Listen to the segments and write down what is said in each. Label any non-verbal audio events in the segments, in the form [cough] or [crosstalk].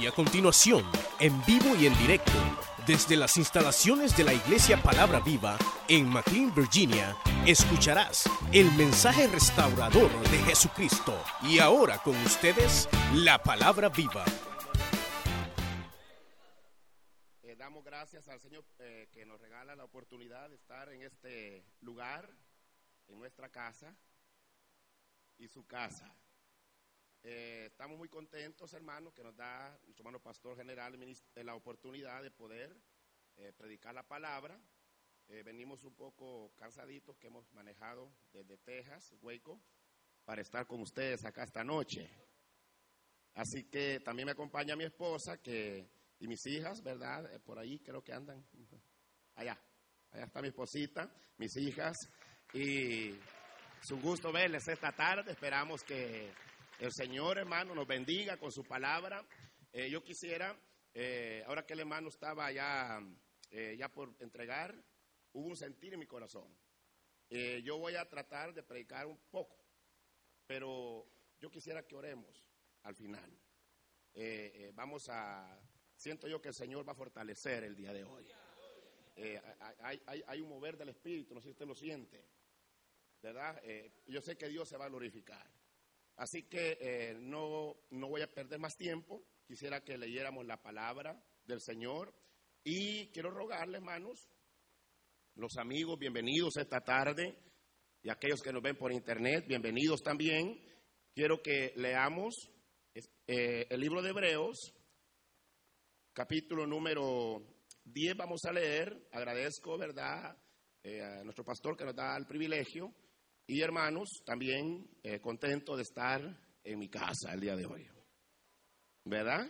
Y a continuación, en vivo y en directo, desde las instalaciones de la Iglesia Palabra Viva en McLean, Virginia, escucharás el mensaje restaurador de Jesucristo. Y ahora con ustedes, la Palabra Viva. Eh, damos gracias al Señor eh, que nos regala la oportunidad de estar en este lugar, en nuestra casa y su casa. Eh, estamos muy contentos, hermanos, que nos da nuestro hermano pastor general la oportunidad de poder eh, predicar la palabra. Eh, venimos un poco cansaditos que hemos manejado desde Texas, Hueco, para estar con ustedes acá esta noche. Así que también me acompaña mi esposa que, y mis hijas, ¿verdad? por ahí creo que andan. [laughs] Allá, allá está mi esposita, mis hijas. Y es un gusto verles esta tarde. Esperamos que el Señor, hermano, nos bendiga con su palabra. Eh, yo quisiera, eh, ahora que el hermano estaba ya, eh, ya por entregar, hubo un sentir en mi corazón. yo voy a tratar de predicar un poco, pero yo quisiera que oremos al final. vamos a, siento yo que el Señor va a fortalecer el día de hoy. Hay, hay, hay, un mover del Espíritu, no sé si usted lo siente, ¿verdad? yo sé que Dios se va a glorificar. Así que eh, no, no voy a perder más tiempo. Quisiera que leyéramos la palabra del Señor. Y quiero rogarle, hermanos, los amigos, bienvenidos esta tarde. Y aquellos que nos ven por internet, bienvenidos también. Quiero que leamos eh, el libro de Hebreos, capítulo número 10 vamos a leer. Agradezco, ¿verdad?, eh, a nuestro pastor que nos da el privilegio y hermanos, también eh, contento de estar en mi casa el día de hoy. ¿Verdad?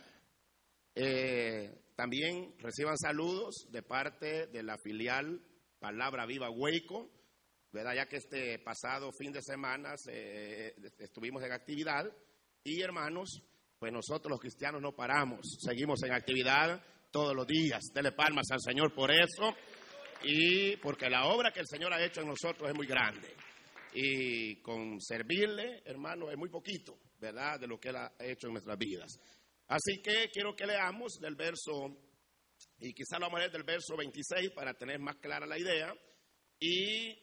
Eh, también reciban saludos de parte de la filial Palabra Viva Hueco, ¿verdad? Ya que este pasado fin de semana eh, estuvimos en actividad. Y hermanos, pues nosotros los cristianos no paramos, seguimos en actividad todos los días. Dele palmas al Señor por eso y porque la obra que el Señor ha hecho en nosotros es muy grande y con servirle, hermano, es muy poquito, ¿verdad?, de lo que Él ha hecho en nuestras vidas. Así que quiero que leamos del verso, y quizá lo vamos a leer del verso 26 para tener más clara la idea, y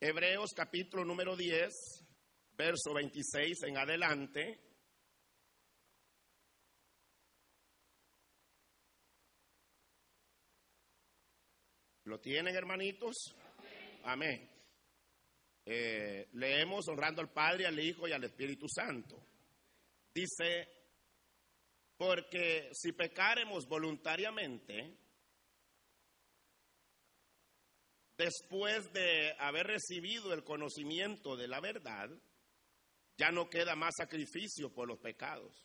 Hebreos capítulo número 10, verso 26 en adelante. ¿Lo tienen, hermanitos? Amén. Eh, leemos honrando al Padre, al Hijo y al Espíritu Santo. Dice, porque si pecaremos voluntariamente, después de haber recibido el conocimiento de la verdad, ya no queda más sacrificio por los pecados,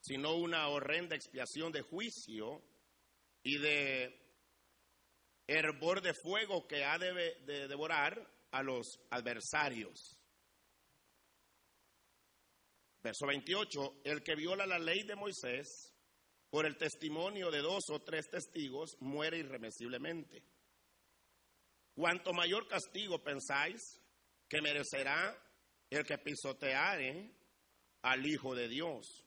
sino una horrenda expiación de juicio y de hervor de fuego que ha de, de devorar a los adversarios. Verso 28, el que viola la ley de Moisés por el testimonio de dos o tres testigos muere irremisiblemente. Cuanto mayor castigo pensáis que merecerá el que pisoteare al Hijo de Dios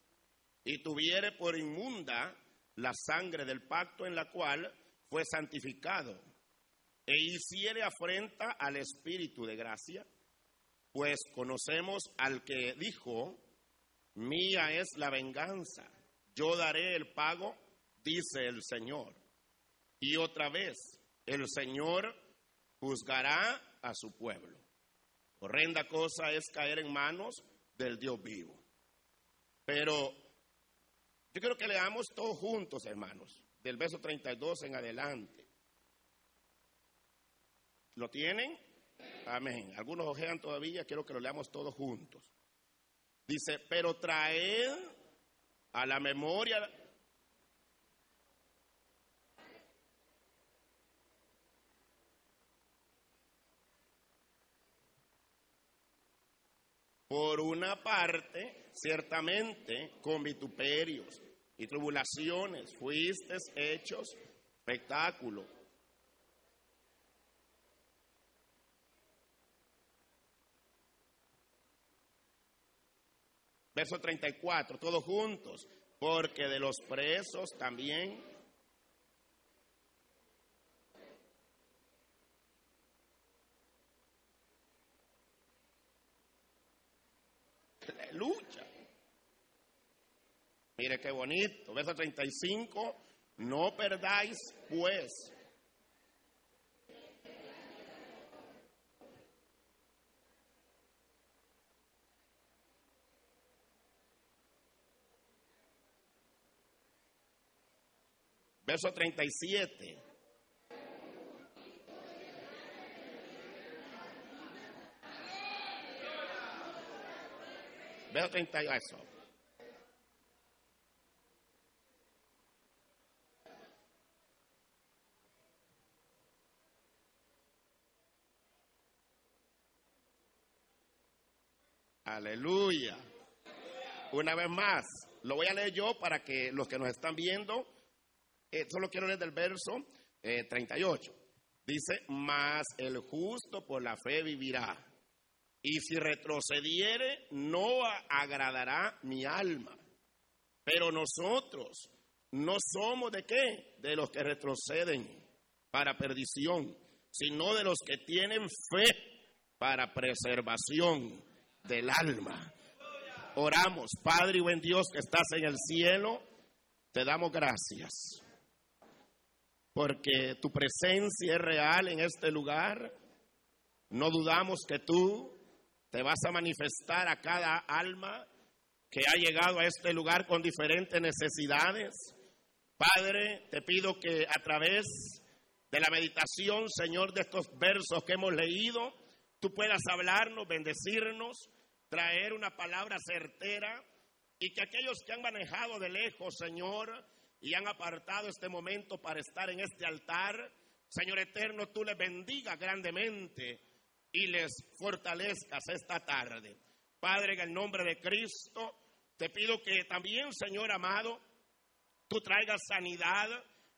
y tuviere por inmunda la sangre del pacto en la cual fue santificado e hiciere afrenta al Espíritu de gracia, pues conocemos al que dijo, mía es la venganza, yo daré el pago, dice el Señor. Y otra vez, el Señor juzgará a su pueblo. Horrenda cosa es caer en manos del Dios vivo. Pero yo quiero que leamos todos juntos, hermanos, del verso 32 en adelante. ¿Lo tienen? Amén. Algunos ojean todavía, quiero que lo leamos todos juntos. Dice, pero traed a la memoria Por una parte, ciertamente, con vituperios y tribulaciones fuiste hechos espectáculo Verso 34, todos juntos. porque de los presos también lucha. Mire qué bonito, verso 35, no perdáis pues Verso 37. Verso 38. Aleluya. Una vez más, lo voy a leer yo para que los que nos están viendo eh, solo quiero leer del verso 38. Eh, Dice, mas el justo por la fe vivirá. Y si retrocediere, no agradará mi alma. Pero nosotros no somos de qué? De los que retroceden para perdición, sino de los que tienen fe para preservación del alma. Oramos, Padre y buen Dios que estás en el cielo, te damos gracias porque tu presencia es real en este lugar. No dudamos que tú te vas a manifestar a cada alma que ha llegado a este lugar con diferentes necesidades. Padre, te pido que a través de la meditación, Señor, de estos versos que hemos leído, tú puedas hablarnos, bendecirnos, traer una palabra certera y que aquellos que han manejado de lejos, Señor, y han apartado este momento para estar en este altar. Señor eterno, tú les bendiga grandemente y les fortalezcas esta tarde. Padre, en el nombre de Cristo, te pido que también, Señor amado, tú traigas sanidad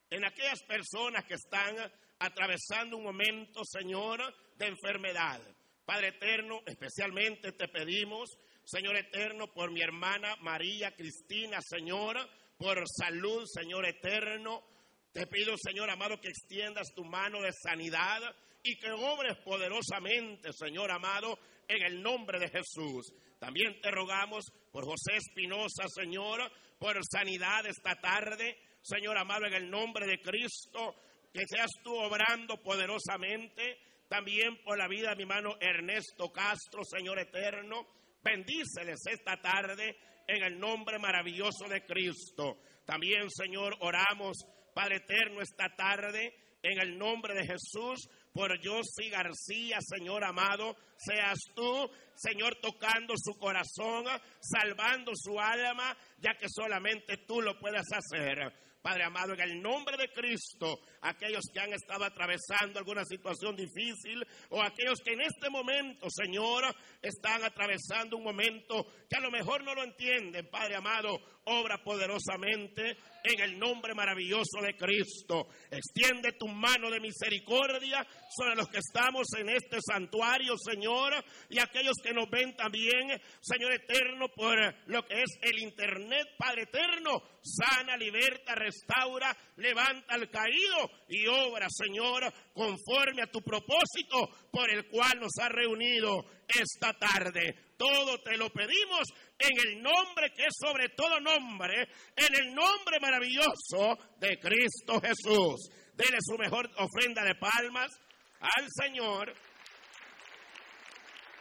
en aquellas personas que están atravesando un momento, Señor, de enfermedad. Padre eterno, especialmente te pedimos, Señor eterno, por mi hermana María Cristina, Señor, por salud, Señor eterno. Te pido, Señor amado, que extiendas tu mano de sanidad y que obres poderosamente, Señor amado, en el nombre de Jesús. También te rogamos por José Espinosa, Señor, por sanidad esta tarde, Señor amado, en el nombre de Cristo, que seas tú obrando poderosamente. También por la vida de mi hermano Ernesto Castro, Señor eterno. Bendíceles esta tarde en el nombre maravilloso de Cristo. También, Señor, oramos, Padre eterno, esta tarde en el nombre de Jesús por José García, Señor amado, seas tú, Señor, tocando su corazón, salvando su alma, ya que solamente tú lo puedes hacer. Padre amado, en el nombre de Cristo, aquellos que han estado atravesando alguna situación difícil o aquellos que en este momento, Señor, están atravesando un momento que a lo mejor no lo entienden, Padre amado, obra poderosamente en el nombre maravilloso de Cristo. Extiende tu mano de misericordia sobre los que estamos en este santuario, Señor, y aquellos que nos ven también, Señor eterno, por lo que es el Internet, Padre eterno, sana, liberta, restaura, levanta al caído y obra, Señor, conforme a tu propósito por el cual nos ha reunido esta tarde. Todo te lo pedimos en el nombre que es sobre todo nombre, en el nombre maravilloso de Cristo Jesús. Dele su mejor ofrenda de palmas al Señor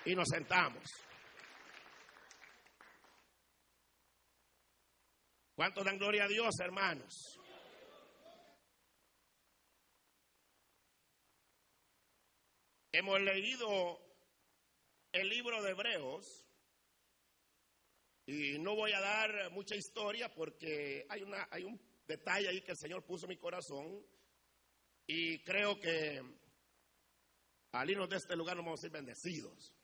y nos sentamos. ¿Cuánto dan gloria a Dios, hermanos? Hemos leído el libro de Hebreos y no voy a dar mucha historia porque hay, una, hay un detalle ahí que el Señor puso en mi corazón y creo que al irnos de este lugar nos vamos a ser bendecidos.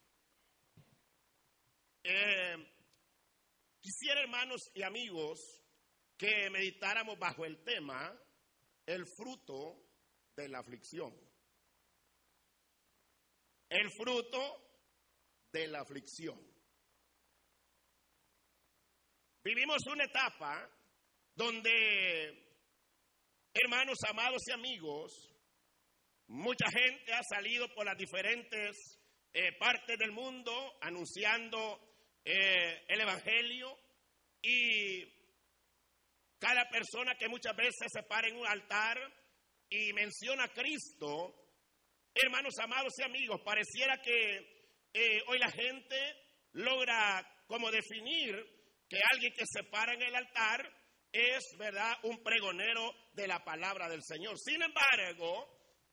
Eh, quisiera, hermanos y amigos, que meditáramos bajo el tema el fruto de la aflicción. El fruto de la aflicción. Vivimos una etapa donde, hermanos amados y amigos, mucha gente ha salido por las diferentes eh, partes del mundo anunciando eh, el Evangelio y cada persona que muchas veces se para en un altar y menciona a Cristo, hermanos amados y amigos, pareciera que eh, hoy la gente logra como definir que alguien que se para en el altar es, ¿verdad?, un pregonero de la palabra del Señor. Sin embargo,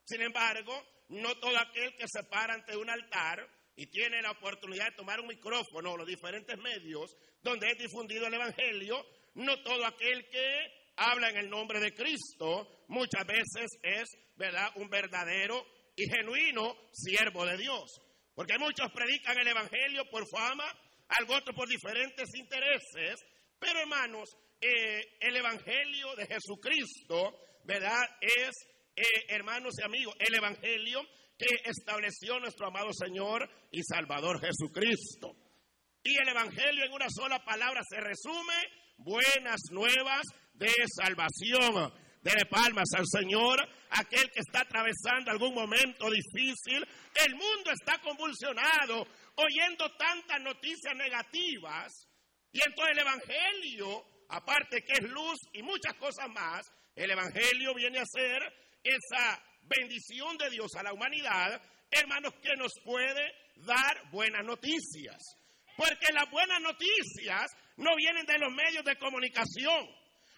sin embargo, no todo aquel que se para ante un altar y tiene la oportunidad de tomar un micrófono, los diferentes medios donde es difundido el Evangelio, no todo aquel que habla en el nombre de Cristo muchas veces es, ¿verdad?, un verdadero y genuino siervo de Dios. Porque muchos predican el Evangelio por fama, algo otro por diferentes intereses, pero hermanos, eh, el Evangelio de Jesucristo, ¿verdad? Es, eh, hermanos y amigos, el Evangelio que estableció nuestro amado Señor y Salvador Jesucristo. Y el Evangelio en una sola palabra se resume, buenas nuevas de salvación. Dele palmas al Señor, aquel que está atravesando algún momento difícil. El mundo está convulsionado, oyendo tantas noticias negativas. Y entonces el Evangelio, aparte que es luz y muchas cosas más, el Evangelio viene a ser esa bendición de Dios a la humanidad, hermanos, que nos puede dar buenas noticias. Porque las buenas noticias no vienen de los medios de comunicación,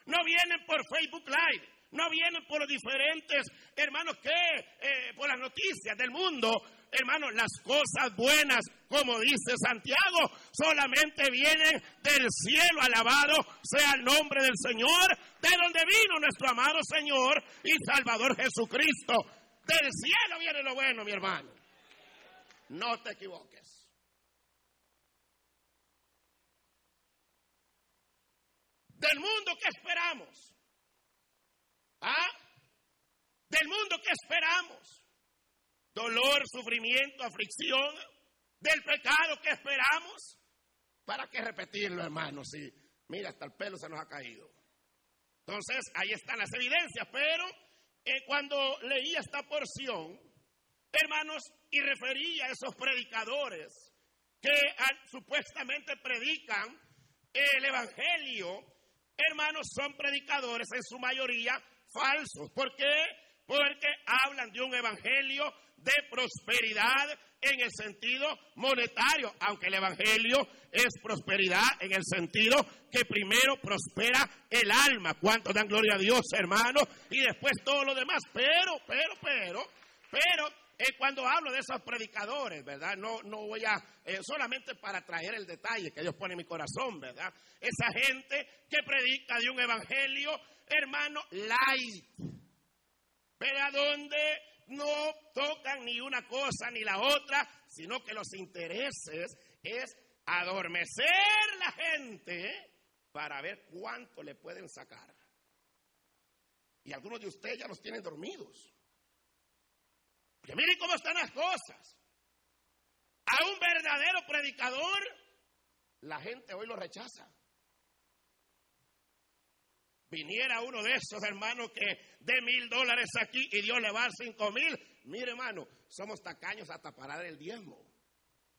no vienen por Facebook Live, no vienen por los diferentes hermanos que, eh, por las noticias del mundo. Hermanos, las cosas buenas, como dice Santiago, solamente vienen del cielo. Alabado sea el nombre del Señor, de donde vino nuestro amado Señor y Salvador Jesucristo. Del cielo viene lo bueno, mi hermano. No te equivoques. Del mundo que esperamos. ¿Ah? Del mundo que esperamos. Dolor, sufrimiento, aflicción. Del pecado que esperamos. ¿Para qué repetirlo, hermano? Si, mira, hasta el pelo se nos ha caído. Entonces, ahí están las evidencias, pero eh, cuando leía esta porción, hermanos, y refería a esos predicadores que supuestamente predican el Evangelio, hermanos, son predicadores en su mayoría falsos. ¿Por qué? Porque hablan de un Evangelio de prosperidad en el sentido monetario, aunque el Evangelio es prosperidad en el sentido que primero prospera el alma. ¿Cuántos dan gloria a Dios, hermano? Y después todo lo demás. Pero, pero, pero, pero, eh, cuando hablo de esos predicadores, ¿verdad? No, no voy a, eh, solamente para traer el detalle que Dios pone en mi corazón, ¿verdad? Esa gente que predica de un evangelio, hermano, light. ¿Verdad? Donde no tocan ni una cosa ni la otra, sino que los intereses es adormecer la gente para ver cuánto le pueden sacar. Y algunos de ustedes ya los tienen dormidos. Porque miren cómo están las cosas. A un verdadero predicador, la gente hoy lo rechaza. Viniera uno de esos hermanos que de mil dólares aquí y Dios le va a dar cinco mil. Mire, hermano, somos tacaños hasta parar el diezmo.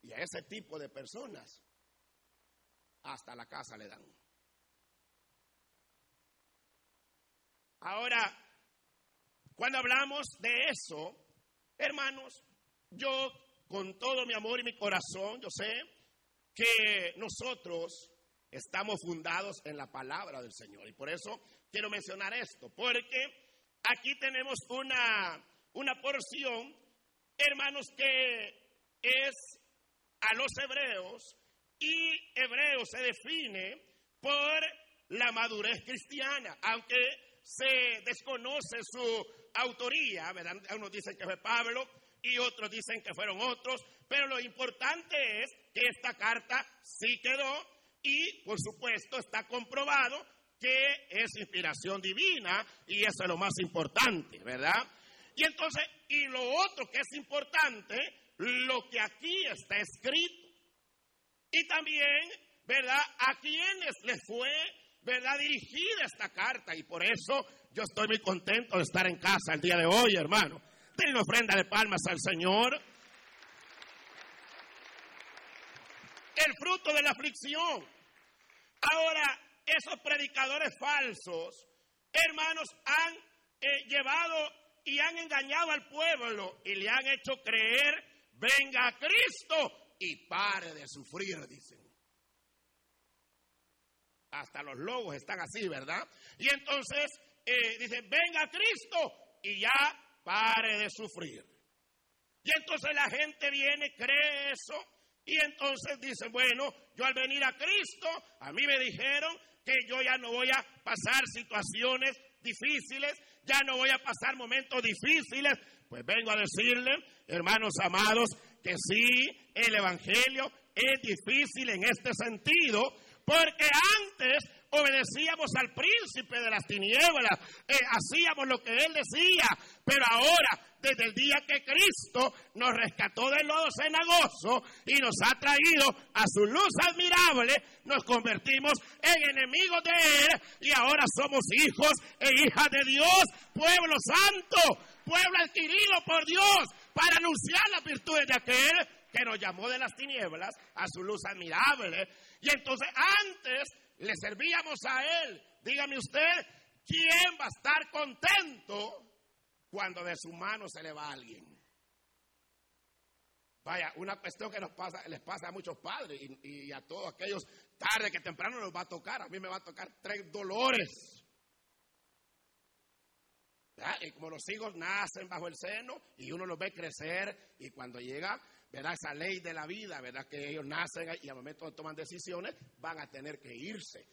Y a ese tipo de personas hasta la casa le dan. Ahora, cuando hablamos de eso, hermanos, yo con todo mi amor y mi corazón, yo sé que nosotros estamos fundados en la palabra del Señor. Y por eso quiero mencionar esto, porque aquí tenemos una, una porción, hermanos, que es a los hebreos y hebreo se define por la madurez cristiana, aunque se desconoce su autoría, ¿verdad? Unos dicen que fue Pablo y otros dicen que fueron otros, pero lo importante es que esta carta sí quedó y, por supuesto, está comprobado que es inspiración divina y eso es lo más importante, ¿verdad? Y entonces, y lo otro que es importante, lo que aquí está escrito. Y también, ¿verdad? A quienes les fue ¿verdad? Dirigida esta carta y por eso yo estoy muy contento de estar en casa el día de hoy, hermano. Denle ofrenda de palmas al Señor. El fruto de la aflicción. Ahora, esos predicadores falsos, hermanos, han eh, llevado y han engañado al pueblo y le han hecho creer, venga a Cristo y pare de sufrir, dicen. Hasta los lobos están así, ¿verdad? Y entonces eh, dicen, venga Cristo y ya pare de sufrir. Y entonces la gente viene, cree eso, y entonces dice, bueno, yo al venir a Cristo, a mí me dijeron que yo ya no voy a pasar situaciones difíciles, ya no voy a pasar momentos difíciles. Pues vengo a decirle, hermanos amados, que sí, el Evangelio es difícil en este sentido, porque antes obedecíamos al príncipe de las tinieblas, eh, hacíamos lo que él decía, pero ahora, desde el día que Cristo nos rescató del lodo cenagoso y nos ha traído a su luz admirable, nos convertimos en enemigos de Él y ahora somos hijos e hijas de Dios, pueblo santo, pueblo adquirido por Dios para anunciar las virtudes de aquel que nos llamó de las tinieblas a su luz admirable. Y entonces antes le servíamos a Él. Dígame usted, ¿quién va a estar contento cuando de su mano se le va alguien? Vaya, una cuestión que les pasa a muchos padres y, a todos aquellos tarde que temprano nos va a tocar. A mí me va a tocar tres dolores. Y como los hijos nacen bajo el seno y uno los ve crecer y cuando llega, ¿verdad? Esa ley de la vida, ¿verdad? Que ellos nacen y al momento de tomar decisiones van a tener que irse.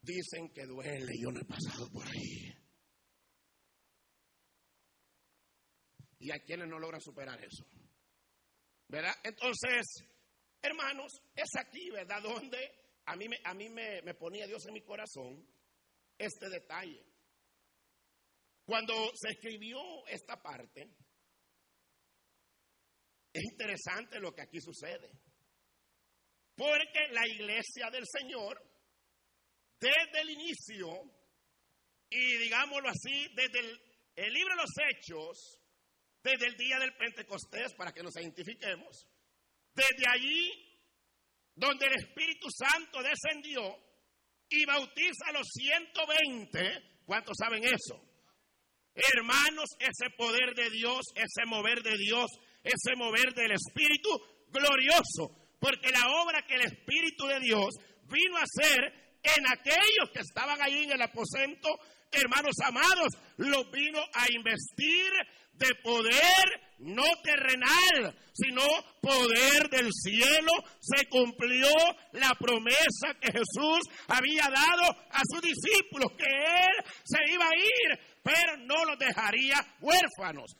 Dicen que duele, yo no he pasado por ahí. Y hay quienes no logran superar eso. ¿Verdad? Entonces, hermanos, es aquí, ¿verdad? Donde a mí, a mí me, me ponía Dios en mi corazón este detalle. Cuando se escribió esta parte, es interesante lo que aquí sucede. Porque la iglesia del Señor, desde el inicio, y digámoslo así, desde el, libro de los Hechos, desde el día del Pentecostés, para que nos identifiquemos, desde allí, donde el Espíritu Santo descendió y bautiza a los 120, ¿cuántos saben eso? Hermanos, ese poder de Dios, ese mover de Dios, ese mover del Espíritu glorioso, porque la obra que el Espíritu de Dios vino a hacer en aquellos que estaban ahí en el aposento, hermanos amados, los vino a investir de poder no terrenal, sino poder del cielo. Se cumplió la promesa que Jesús había dado a sus discípulos, que Él se iba a ir, pero no los dejaría huérfanos.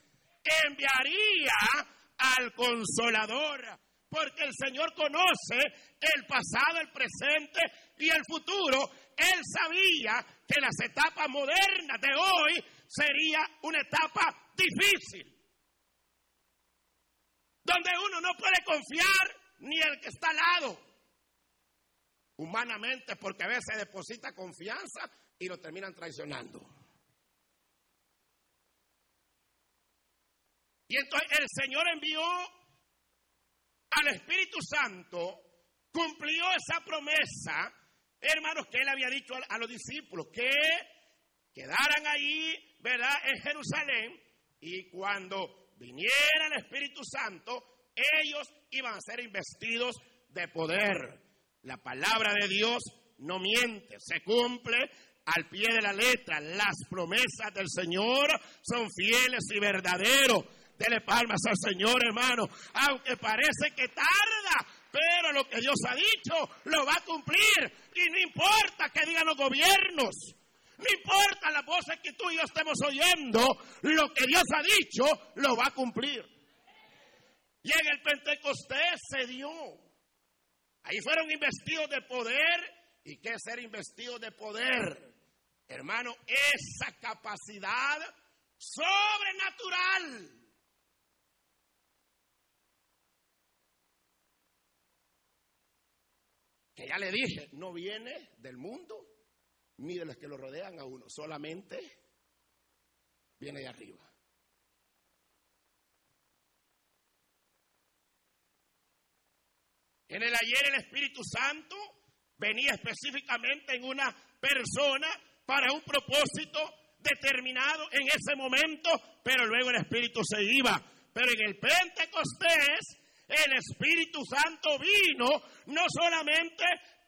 Enviaría al consolador, porque el Señor conoce el pasado, el presente y el futuro. Él sabía que las etapas modernas de hoy sería una etapa difícil, donde uno no puede confiar ni el que está al lado, humanamente, porque a veces deposita confianza y lo terminan traicionando. Y entonces el Señor envió al Espíritu Santo, cumplió esa promesa, hermanos, que él había dicho a, los discípulos, que quedaran ahí, ¿verdad?, en Jerusalén, y cuando viniera el Espíritu Santo, ellos iban a ser investidos de poder. La palabra de Dios no miente, se cumple al pie de la letra. Las promesas del Señor son fieles y verdaderos. Dele palmas al Señor, hermano. Aunque parece que tarda, pero lo que Dios ha dicho lo va a cumplir. Y no importa que digan los gobiernos. No importa las voces que tú y yo estemos oyendo, lo que Dios ha dicho lo va a cumplir. Y en el Pentecostés se dio. Ahí fueron investidos de poder. ¿Y qué es ser investidos de poder? Hermano, esa capacidad sobrenatural que ya le dije, no viene del mundo, mire los que lo rodean a uno, solamente viene de arriba. En el ayer el Espíritu Santo venía específicamente en una persona para un propósito determinado en ese momento, pero luego el Espíritu se iba. Pero en el Pentecostés el Espíritu Santo vino no solamente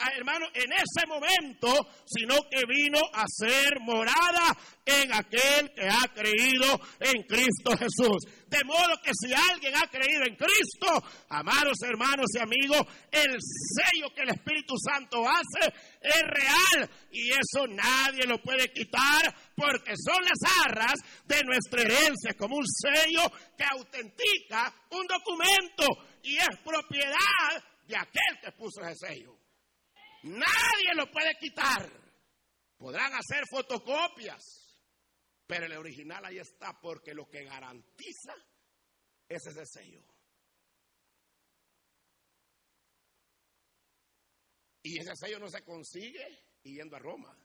hermano, en ese momento, sino que vino a ser morada en aquel que ha creído en Cristo Jesús. De modo que si alguien ha creído en Cristo, amados hermanos y amigos, el sello que el Espíritu Santo hace es real y eso nadie lo puede quitar porque son las arras de nuestra herencia, como un sello que autentica un documento y es propiedad de aquel que puso ese sello. Nadie lo puede quitar. Podrán hacer fotocopias, pero el original ahí está porque lo que garantiza es ese sello. Y ese sello no se consigue yendo a Roma.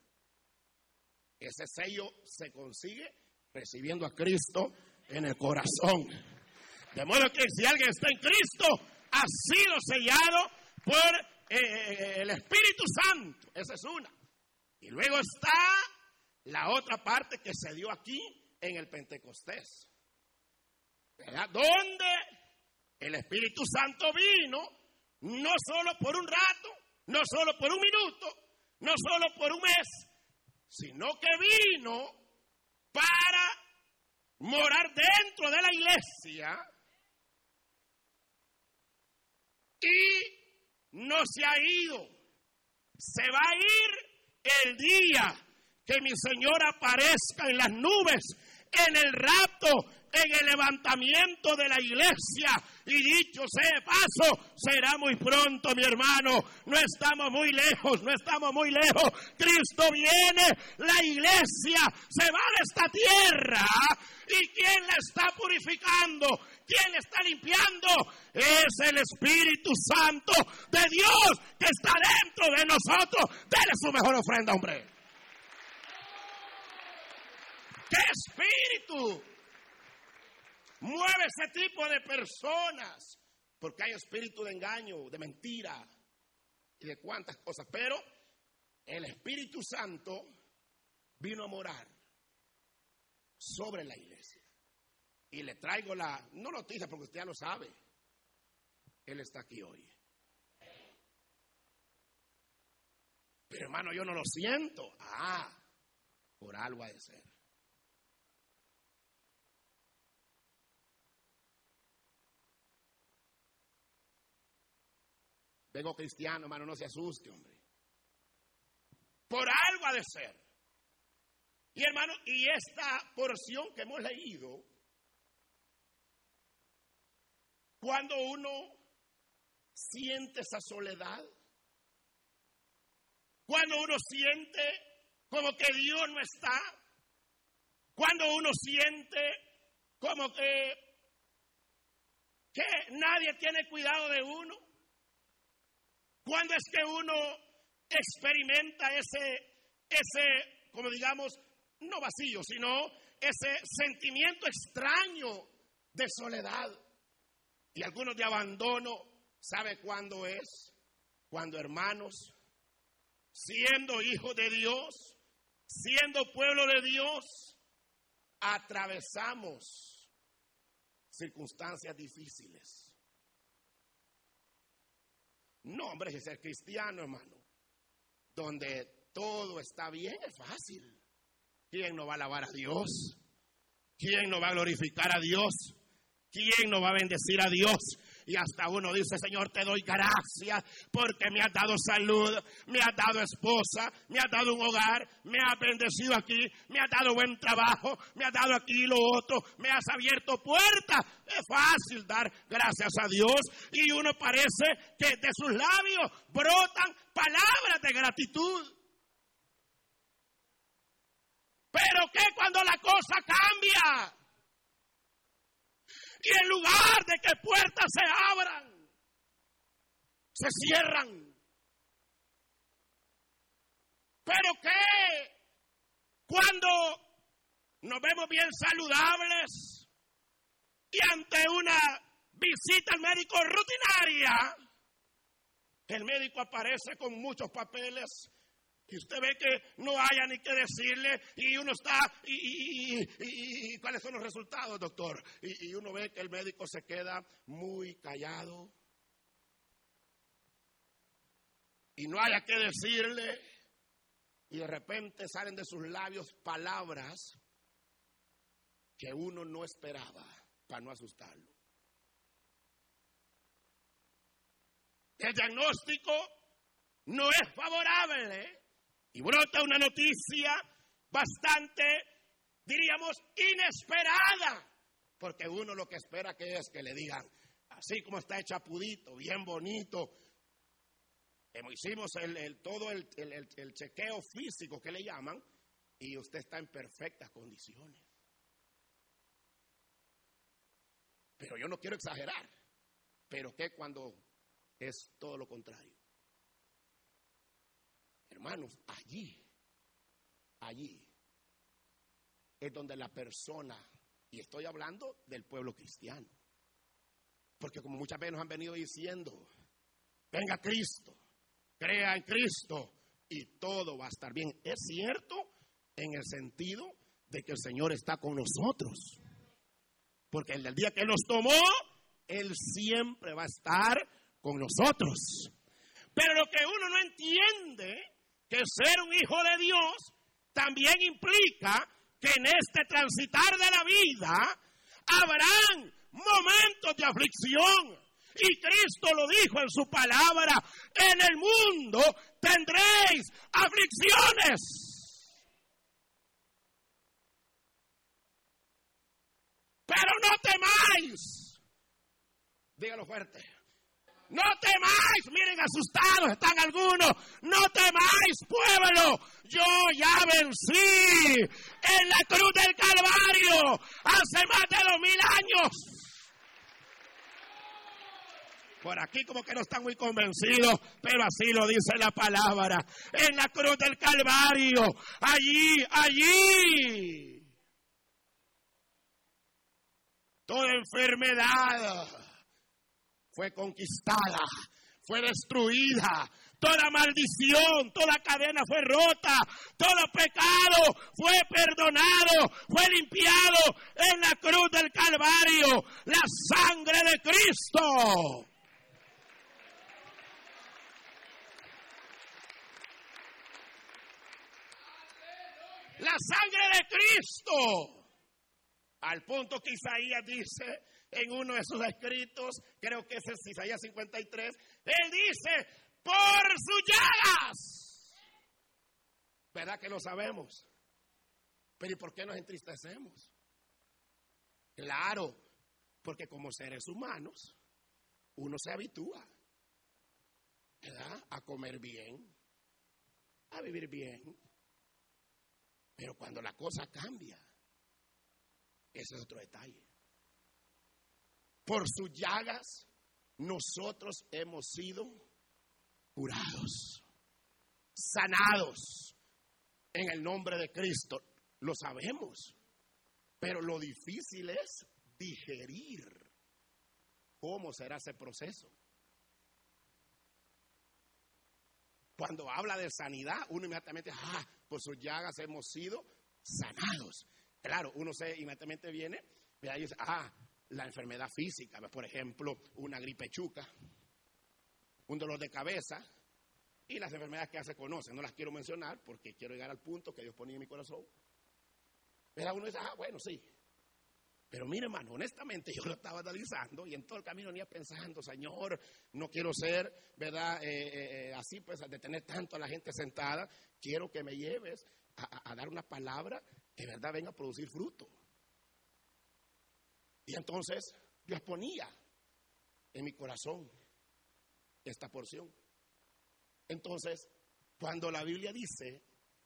Ese sello se consigue recibiendo a Cristo en el corazón. De modo que si alguien está en Cristo, ha sido sellado por eh, eh, el Espíritu Santo, esa es una. Y luego está la otra parte que se dio aquí en el Pentecostés. ¿Verdad? Donde el Espíritu Santo vino no solo por un rato, no solo por un minuto, no solo por un mes, sino que vino para morar dentro de la iglesia no se ha ido. Se va a ir el día que mi Señor aparezca en las nubes, en el rapto, en el levantamiento de la iglesia. Y dicho sea paso, será muy pronto, mi hermano. No estamos muy lejos, no estamos muy lejos. Cristo viene, la iglesia se va de esta tierra. ¿Y quién la está purificando? ¿Quién está limpiando? Es el Espíritu Santo de Dios que está dentro de nosotros. Dele su mejor ofrenda, hombre. ¿Qué espíritu mueve ese tipo de personas? Porque hay espíritu de engaño, de mentira y de cuantas cosas. Pero el Espíritu Santo vino a morar sobre la iglesia. Y le traigo la, no noticia porque usted ya lo sabe, Él está aquí hoy. Pero hermano, yo no lo siento. Ah, por algo ha de ser. Vengo cristiano, hermano, no se asuste, hombre. Por algo ha de ser. Y hermano, y esta porción que hemos leído Cuando uno siente esa soledad, cuando uno siente como que Dios no está, cuando uno siente como que, que nadie tiene cuidado de uno, cuando es que uno experimenta ese, ese, como digamos, no vacío, sino ese sentimiento extraño de soledad y algunos de abandono, ¿sabe cuándo es? Cuando hermanos, siendo hijos de Dios, siendo pueblo de Dios, atravesamos circunstancias difíciles. No, hombre, si ser cristiano, hermano, donde todo está bien, es fácil. ¿Quién no va a alabar a Dios? ¿Quién no va a glorificar a Dios? ¿Quién no va a bendecir a Dios? Y hasta uno dice, Señor, te doy gracias porque me has dado salud, me has dado esposa, me has dado un hogar, me has bendecido aquí, me has dado buen trabajo, me has dado aquí lo otro, me has abierto puertas. Es fácil dar gracias a Dios y uno parece que de sus labios brotan palabras de gratitud. Pero que cuando la cosa cambia, y en lugar de que puertas se abran, se cierran. Pero que cuando nos vemos bien saludables y ante una visita al médico rutinaria, el médico aparece con muchos papeles y usted ve que no haya ni que decirle y uno está, y, cuáles son los resultados, doctor. Y, y uno ve que el médico se queda muy callado. Y no haya que decirle. Y de repente salen de sus labios palabras que uno no esperaba para no asustarlo. El diagnóstico no es favorable y brota una noticia bastante, diríamos, inesperada, porque uno lo que espera que es que le digan, así como está chapudito, bien bonito, hicimos el, todo el, el chequeo físico que le llaman, y usted está en perfectas condiciones. Pero yo no quiero exagerar, pero que cuando es todo lo contrario. Hermanos, allí, allí es donde la persona, y estoy hablando del pueblo cristiano, porque como muchas veces nos han venido diciendo, venga Cristo, crea en Cristo y todo va a estar bien. Es cierto en el sentido de que el Señor está con nosotros. Porque el día que nos tomó, Él siempre va a estar con nosotros. Pero lo que uno no entiende que ser un hijo de Dios también implica que en este transitar de la vida habrán momentos de aflicción. Y Cristo lo dijo en su palabra, en el mundo tendréis aflicciones. Pero no temáis. Dígalo fuerte. No temáis, miren asustados están algunos. No temáis, pueblo. Yo ya vencí en la cruz del Calvario hace más de dos mil años. Por aquí como que no están muy convencidos, pero así lo dice la palabra. En la cruz del Calvario, allí, allí. Toda enfermedad fue conquistada, fue destruida. Toda maldición, toda cadena fue rota, todo pecado fue perdonado, fue limpiado en la cruz del Calvario, la sangre de Cristo. La sangre de Cristo. Al punto que Isaías dice, en uno de sus escritos, creo que es Isaías 53, él dice, por sus llagas. ¿Verdad que lo sabemos? Pero ¿y por qué nos entristecemos? Claro, porque como seres humanos, uno se habitúa, ¿verdad? A comer bien, a vivir bien. Pero cuando la cosa cambia, ese es otro detalle por sus llagas nosotros hemos sido curados, sanados en el nombre de Cristo. Lo sabemos, pero lo difícil es digerir cómo será ese proceso. Cuando habla de sanidad, uno inmediatamente, ah, por sus llagas hemos sido sanados. Claro, uno se inmediatamente viene, y dice, ah, la enfermedad física, por ejemplo, una gripe chuca, un dolor de cabeza y las enfermedades que ya se conocen. No las quiero mencionar porque quiero llegar al punto que Dios ponía en mi corazón. Pero uno dice, ah, bueno, sí. Pero mire, hermano, honestamente [laughs] yo lo estaba analizando y en todo el camino venía pensando, Señor, no quiero ser, ¿verdad? Eh, eh, eh, así, pues, de tener tanto a la gente sentada. Quiero que me lleves a, a dar una palabra que, ¿verdad?, venga a producir fruto. Y entonces Dios ponía en mi corazón esta porción. Entonces, cuando la Biblia dice,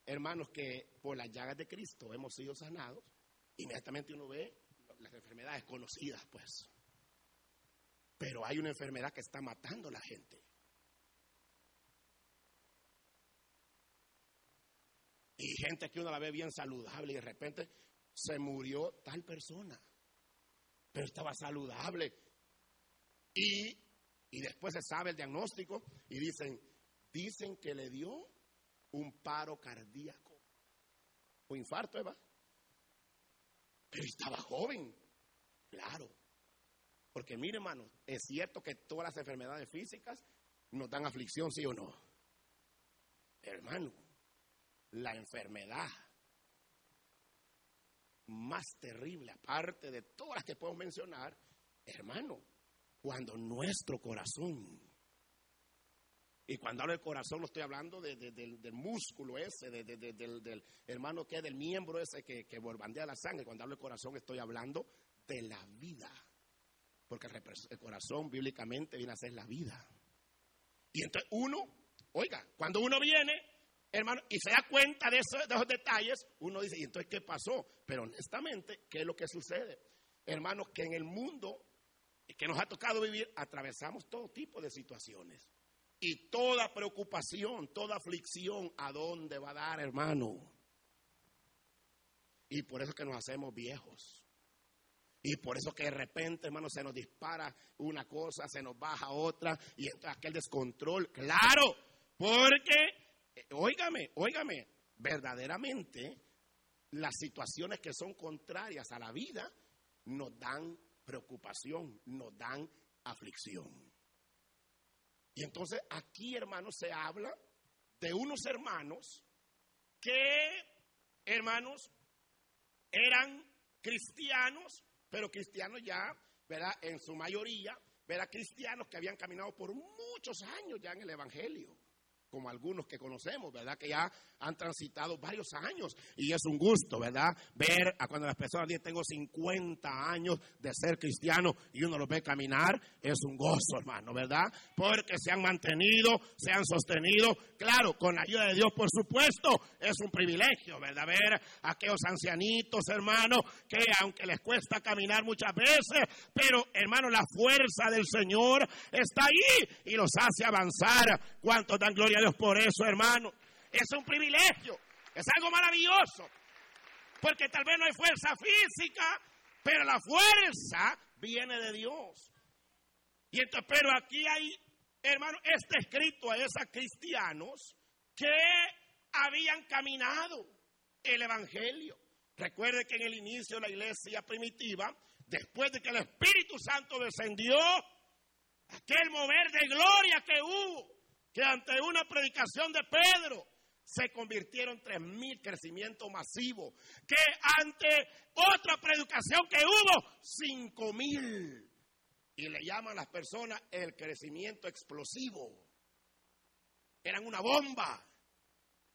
hermanos, que por las llagas de Cristo hemos sido sanados, inmediatamente uno ve las enfermedades conocidas, pues. Pero hay una enfermedad que está matando a la gente. Y gente que uno la ve bien saludable y de repente se murió tal persona. Pero estaba saludable. Y, y después se sabe el diagnóstico y dicen, dicen que le dio un paro cardíaco o infarto, Eva. Pero estaba joven, claro. Porque mire, hermano, es cierto que todas las enfermedades físicas nos dan aflicción, sí o no. Hermano, la enfermedad más terrible, aparte de todas las que puedo mencionar, hermano, cuando nuestro corazón, y cuando hablo del corazón, no estoy hablando del, músculo ese, del, hermano que es del miembro ese que, que borbandea la sangre, cuando hablo del corazón estoy hablando de la vida, porque el corazón bíblicamente viene a ser la vida. Y entonces uno, oiga, cuando uno viene hermano, y se da cuenta de esos, detalles, uno dice, ¿y entonces qué pasó? Pero honestamente, ¿qué es lo que sucede? Hermanos, que en el mundo que nos ha tocado vivir, atravesamos todo tipo de situaciones. Y toda preocupación, toda aflicción, ¿a dónde va a dar, hermano? Y por eso que nos hacemos viejos. Y por eso que de repente, hermano, se nos dispara una cosa, se nos baja otra, y entonces aquel descontrol, claro, porque óigame, óigame, verdaderamente las situaciones que son contrarias a la vida nos dan preocupación, nos dan aflicción. Y entonces aquí, hermanos, se habla de unos hermanos que, hermanos, eran cristianos, pero cristianos ya, ¿verdad? En su mayoría, ¿verdad? Cristianos que habían caminado por muchos años ya en el Evangelio como algunos que conocemos, ¿verdad? Que ya han transitado varios años y es un gusto, ¿verdad? Ver a cuando las personas dicen tengo 50 años de ser cristiano y uno lo ve caminar, es un gozo, hermano, ¿verdad? Porque se han mantenido, se han sostenido, claro, con la ayuda de Dios, por supuesto, es un privilegio, ¿verdad? Ver a aquellos ancianitos, hermano, que aunque les cuesta caminar muchas veces, pero, hermano, la fuerza del Señor está ahí y los hace avanzar. ¿Cuántos dan gloria Dios por eso, hermano. Es un privilegio, es algo maravilloso. Porque tal vez no hay fuerza física, pero la fuerza viene de Dios. Y entonces, pero aquí hay, hermano, este escrito a esos cristianos que habían caminado el Evangelio. Recuerde que en el inicio de la iglesia primitiva, después de que el Espíritu Santo descendió, aquel mover de gloria que hubo, que ante una predicación de Pedro se convirtieron tres mil crecimiento masivo, que ante otra predicación que hubo cinco mil. Y le llaman a las personas el crecimiento explosivo. Eran una bomba.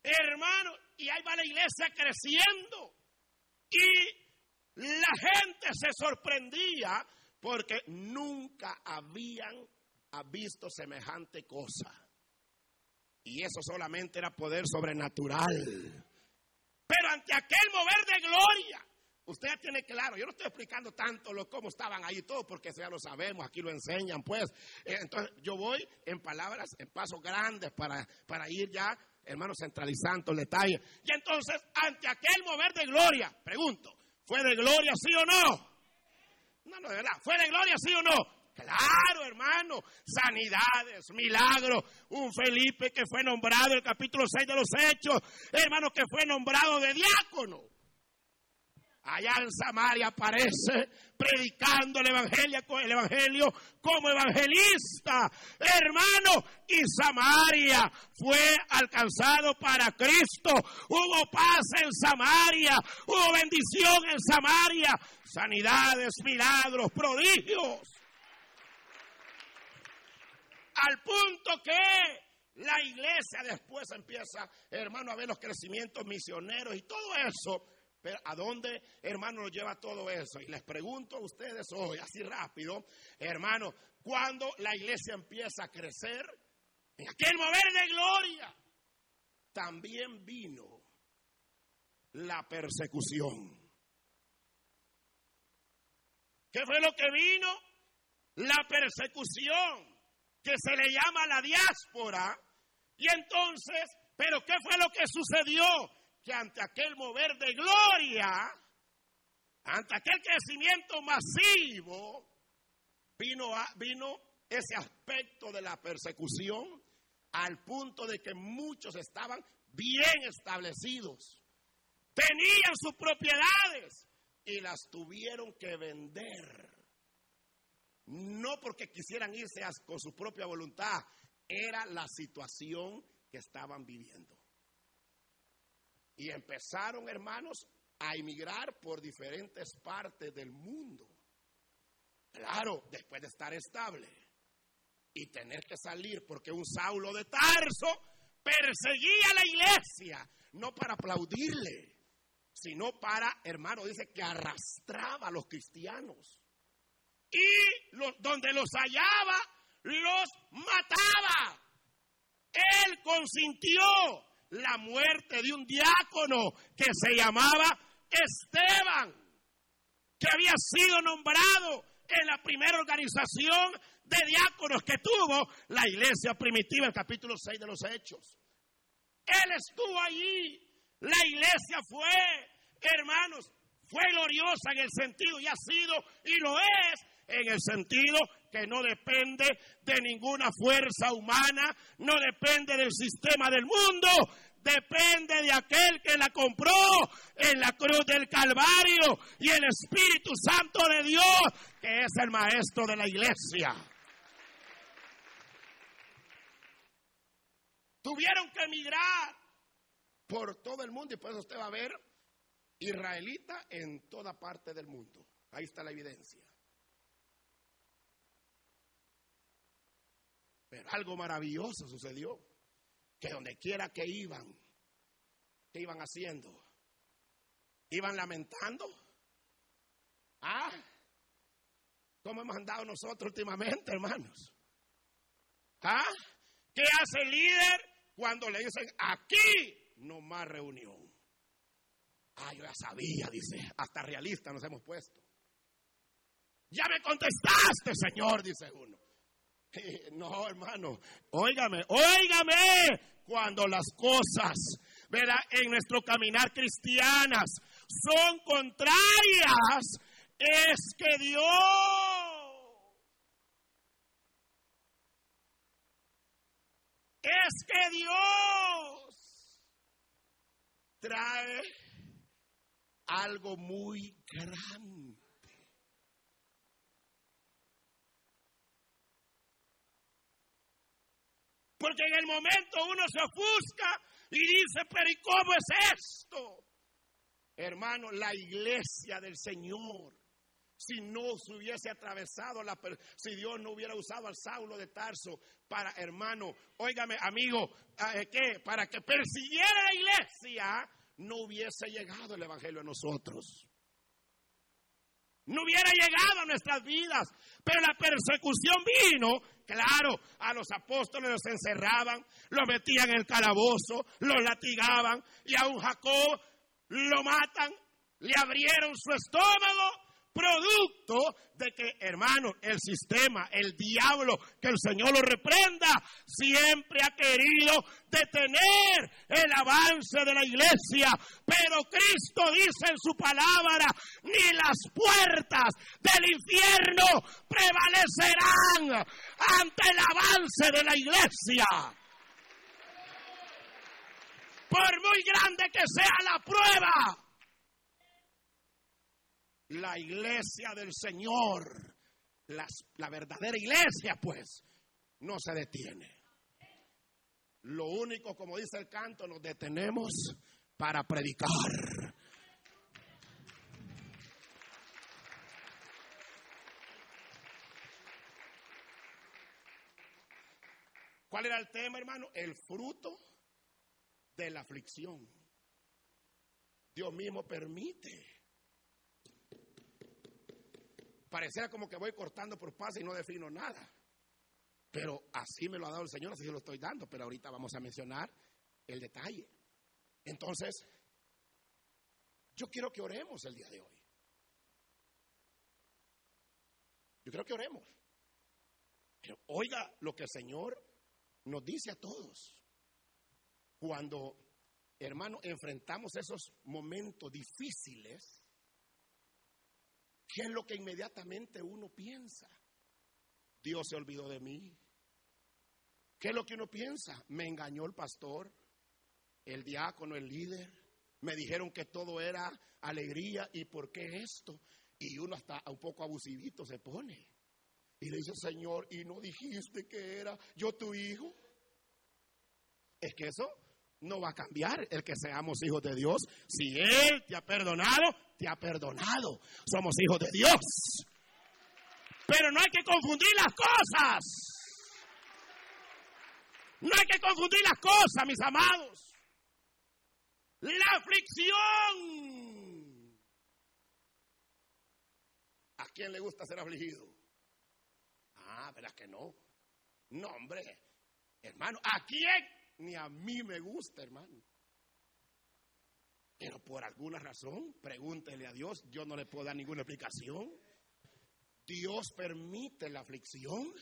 Hermano, y ahí va la iglesia creciendo. Y la gente se sorprendía porque nunca habían visto semejante cosa. Y eso solamente era poder sobrenatural. Pero ante aquel mover de gloria, usted tiene claro, yo no estoy explicando tanto lo, cómo estaban ahí todos, porque ya lo sabemos, aquí lo enseñan, pues. Eh, entonces, yo voy en palabras, en pasos grandes para, para ir ya, hermano, centralizando el detalle. Y entonces, ante aquel mover de gloria, pregunto, ¿fue de gloria sí o no? No, no, de verdad, ¿fue de gloria sí o no? Claro, hermano, sanidades, milagros. Un Felipe que fue nombrado, el capítulo 6 de los Hechos, hermano, que fue nombrado de diácono. Allá en Samaria aparece predicando el evangelio, el evangelio como evangelista. Hermano, y Samaria fue alcanzado para Cristo. Hubo paz en Samaria, hubo bendición en Samaria, sanidades, milagros, prodigios. Al punto que la iglesia después empieza, hermano, a ver los crecimientos misioneros y todo eso. Pero ¿a dónde, hermano, nos lleva todo eso? Y les pregunto a ustedes hoy, así rápido, hermano, cuando la iglesia empieza a crecer, en aquel mover de gloria, también vino la persecución. ¿Qué fue lo que vino? La persecución que se le llama la diáspora. Y entonces, ¿pero qué fue lo que sucedió? que ante aquel mover de gloria, ante aquel crecimiento masivo, vino, vino ese aspecto de la persecución al punto de que muchos estaban bien establecidos, tenían sus propiedades y las tuvieron que vender. No porque quisieran irse con su propia voluntad, era la situación que estaban viviendo. Y empezaron, hermanos, a emigrar por diferentes partes del mundo. Claro, después de estar estable y tener que salir porque un Saulo de Tarso perseguía a la iglesia, no para aplaudirle, sino para, hermano, dice que arrastraba a los cristianos. Y donde los hallaba, los mataba. Él consintió la muerte de un diácono que se llamaba Esteban, que había sido nombrado en la primera organización de diáconos que tuvo la iglesia primitiva, el capítulo 6 de los Hechos. Él estuvo allí, la iglesia fue, hermanos, fue gloriosa en el sentido y ha sido y lo es en el sentido que no depende de ninguna fuerza humana, no depende del sistema del mundo, depende de aquel que la compró en la cruz del Calvario y el Espíritu Santo de Dios, que es el maestro de la iglesia. Tuvieron que emigrar por todo el mundo y por eso usted va a ver israelita en toda parte del mundo. Ahí está la evidencia. Pero algo maravilloso sucedió, que donde quiera que iban, ¿qué iban haciendo? ¿Iban lamentando? ¿Ah? ¿Cómo hemos andado nosotros últimamente, hermanos? ¿Ah? ¿Qué hace el líder cuando le dicen aquí no más reunión? Ah, yo ya sabía, dice, hasta realista nos hemos puesto. Ya me contestaste, Señor, dice uno. [laughs] No, hermano, óigame, óigame, cuando las cosas, ¿verdad? En nuestro caminar cristianas son contrarias, es que Dios es que Dios trae algo muy grande. Porque en el momento uno se ofusca y dice, pero ¿y cómo es esto? Hermano, la iglesia del Señor, si no se hubiese atravesado, la, si Dios no hubiera usado al Saulo de Tarso para, hermano, óigame, amigo, eh, ¿qué? Para que persiguiera la iglesia, no hubiese llegado el Evangelio a nosotros. No hubiera llegado a nuestras vidas, pero la persecución vino. Claro, a los apóstoles los encerraban, los metían en el calabozo, los latigaban y a un Jacob lo matan, le abrieron su estómago producto de que, hermano, el sistema, el diablo, que el Señor lo reprenda, siempre ha querido detener el avance de la iglesia. Pero Cristo dice en su palabra, ni las puertas del infierno prevalecerán ante el avance de la iglesia. Por muy grande que sea la prueba, la iglesia del Señor, la verdadera iglesia, pues, no se detiene. Lo único, como dice el canto, nos detenemos para predicar. ¿Cuál era el tema, hermano? El fruto de la aflicción. Dios mismo permite pareciera como que voy cortando por paz y no defino nada. Pero así me lo ha dado el Señor, así se lo estoy dando. Pero ahorita vamos a mencionar el detalle. Entonces, yo quiero que oremos el día de hoy. Yo quiero que oremos. Pero oiga lo que el Señor nos dice a todos. Cuando hermano, enfrentamos esos momentos difíciles, ¿qué es lo que inmediatamente uno piensa? Dios se olvidó de mí. ¿Qué es lo que uno piensa? Me engañó el pastor, el diácono, el líder. Me dijeron que todo era alegría y por qué esto. Y uno hasta un poco abusivito se pone. Y le dice, Señor, ¿y no dijiste que era yo tu hijo? Es que eso no va a cambiar el que seamos hijos de Dios. Si Él te ha perdonado, te ha perdonado. Somos hijos de Dios. Pero no hay que confundir las cosas. No hay que confundir las cosas, mis amados. La aflicción. ¿A quién le gusta ser afligido? Ah, ¿verdad que no? No, hombre. Hermano, ¿a quién? Ni a mí me gusta, hermano. Pero por alguna razón, pregúntele a Dios, yo no le puedo dar ninguna explicación. Dios permite la aflicción.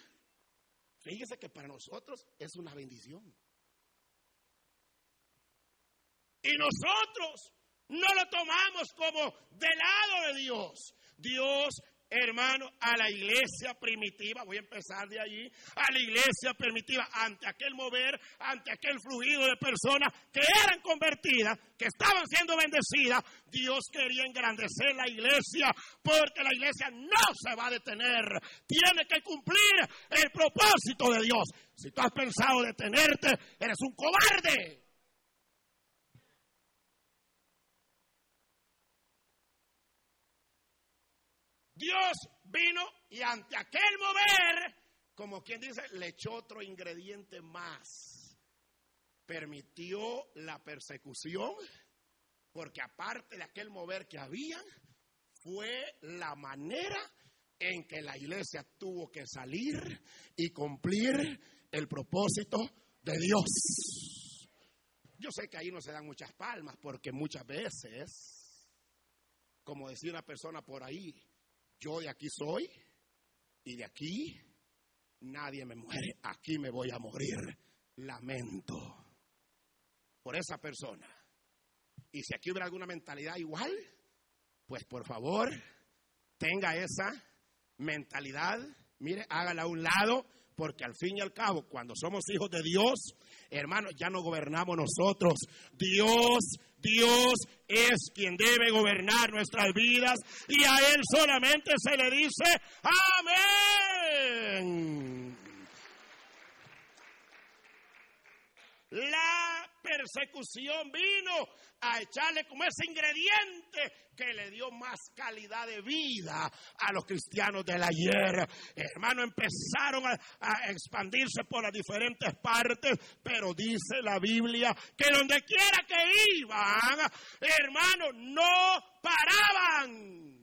Fíjese que para nosotros es una bendición. Y nosotros no lo tomamos como del lado de Dios. Dios hermano, a la iglesia primitiva, voy a empezar de allí, a la iglesia primitiva, ante aquel mover, ante aquel fluido de personas que eran convertidas, que estaban siendo bendecidas, Dios quería engrandecer la iglesia, porque la iglesia no se va a detener, tiene que cumplir el propósito de Dios. Si tú has pensado detenerte, eres un cobarde. Dios vino y ante aquel mover, como quien dice, le echó otro ingrediente más. Permitió la persecución, porque aparte de aquel mover que había, fue la manera en que la iglesia tuvo que salir y cumplir el propósito de Dios. Yo sé que ahí no se dan muchas palmas, porque muchas veces, como decía una persona por ahí, yo de aquí soy y de aquí nadie me muere. Aquí me voy a morir. Lamento por esa persona. Y si aquí hubiera alguna mentalidad igual, pues por favor, tenga esa mentalidad. Mire, hágala a un lado, porque al fin y al cabo, cuando somos hijos de Dios, hermanos, ya no gobernamos nosotros. Dios Dios es quien debe gobernar nuestras vidas y a Él solamente se le dice amén. La persecución vino a echarle como ese ingrediente que le dio más calidad de vida a los cristianos del ayer. Hermano, empezaron a, expandirse por las diferentes partes, pero dice la Biblia que donde quiera que iban, hermano, no paraban